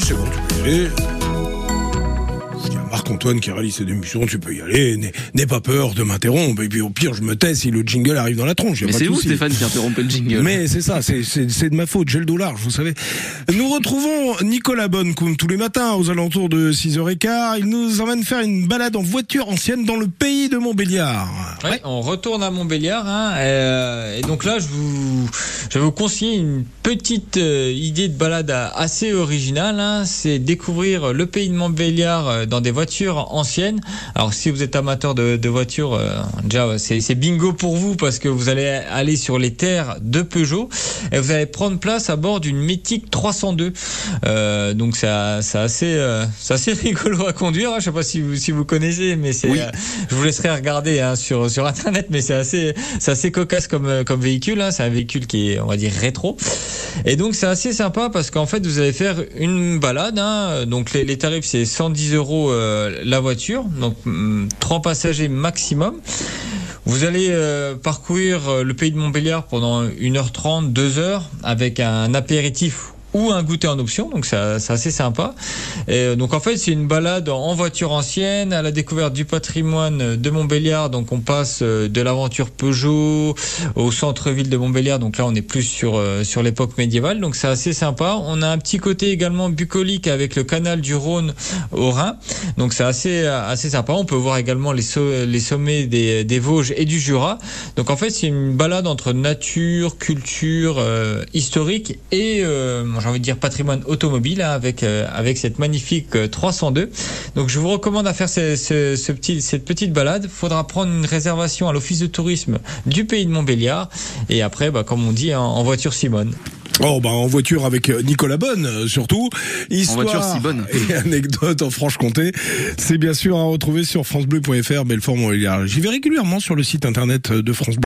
c'est bon, tu. Marc-Antoine qui réalise cette émission, tu peux y aller, n'aie- pas peur de m'interrompre, et puis au pire, je me tais si le jingle arrive dans la tronche. y a Mais c'est vous. Stéphane, qui interrompez le jingle. Mais c'est ça, c'est- de ma faute, j'ai le dos large, vous savez. Nous retrouvons Nicolas Bonne, comme tous les matins, aux alentours de 6h15. Il nous emmène faire une balade en voiture ancienne dans le pays de Montbéliard. Ouais, on retourne à Montbéliard. Hein, euh, et donc là, je vous, je vais vous conseiller une petite euh, idée de balade à- assez originale. Hein, c'est découvrir le pays de Montbéliard euh, dans des voitures anciennes. Alors, si vous êtes amateur de, de voitures, euh, déjà, c'est c'est bingo pour vous parce que vous allez aller sur les terres de Peugeot et vous allez prendre place à bord d'une mythique 302. Euh, donc, c'est c'est assez, euh, c'est assez rigolo à conduire. hein. Je sais pas si vous, si vous connaissez, mais c'est, Oui. euh, je vous laisserai regarder hein, sur sur internet, mais c'est assez c'est assez cocasse comme euh, comme véhicule. Hein. C'est un véhicule qui est on va dire rétro. Et donc c'est assez sympa parce qu'en fait vous allez faire une balade. Hein. Donc les, les tarifs c'est 110 euros euh, la voiture, donc hum, trois passagers maximum. Vous allez euh, parcourir euh, le pays de Montbéliard pendant 1h30, 2h avec un apéritif ou un goûter en option, donc c'est assez sympa. Et euh, donc en fait c'est une balade en voiture ancienne à la découverte du patrimoine de Montbéliard. Donc on passe euh, de l'aventure Peugeot au centre-ville de Montbéliard. Donc là on est plus sur euh, sur l'époque médiévale. Donc c'est assez sympa. On a un petit côté également bucolique avec le canal du Rhône au Rhin. Donc c'est assez assez sympa. On peut voir également les les sommets des des Vosges et du Jura. Donc en fait c'est une balade entre nature, culture, euh, historique et euh, j'ai envie de dire patrimoine automobile hein, avec euh, avec cette magnifique euh, 302. Donc je vous recommande à faire ce, ce, ce petit cette petite balade. Faudra prendre une réservation à l'office de tourisme du pays de Montbéliard et après bah, comme on dit en, en voiture Simone. Oh bah en voiture avec euh, Nicolas Bonne euh, surtout. Histoire voiture, si bonne. Et anecdote en Franche-Comté. C'est bien sûr à retrouver sur francebleu.fr Belfort Montbéliard. J'y vais régulièrement sur le site internet de France Bleu.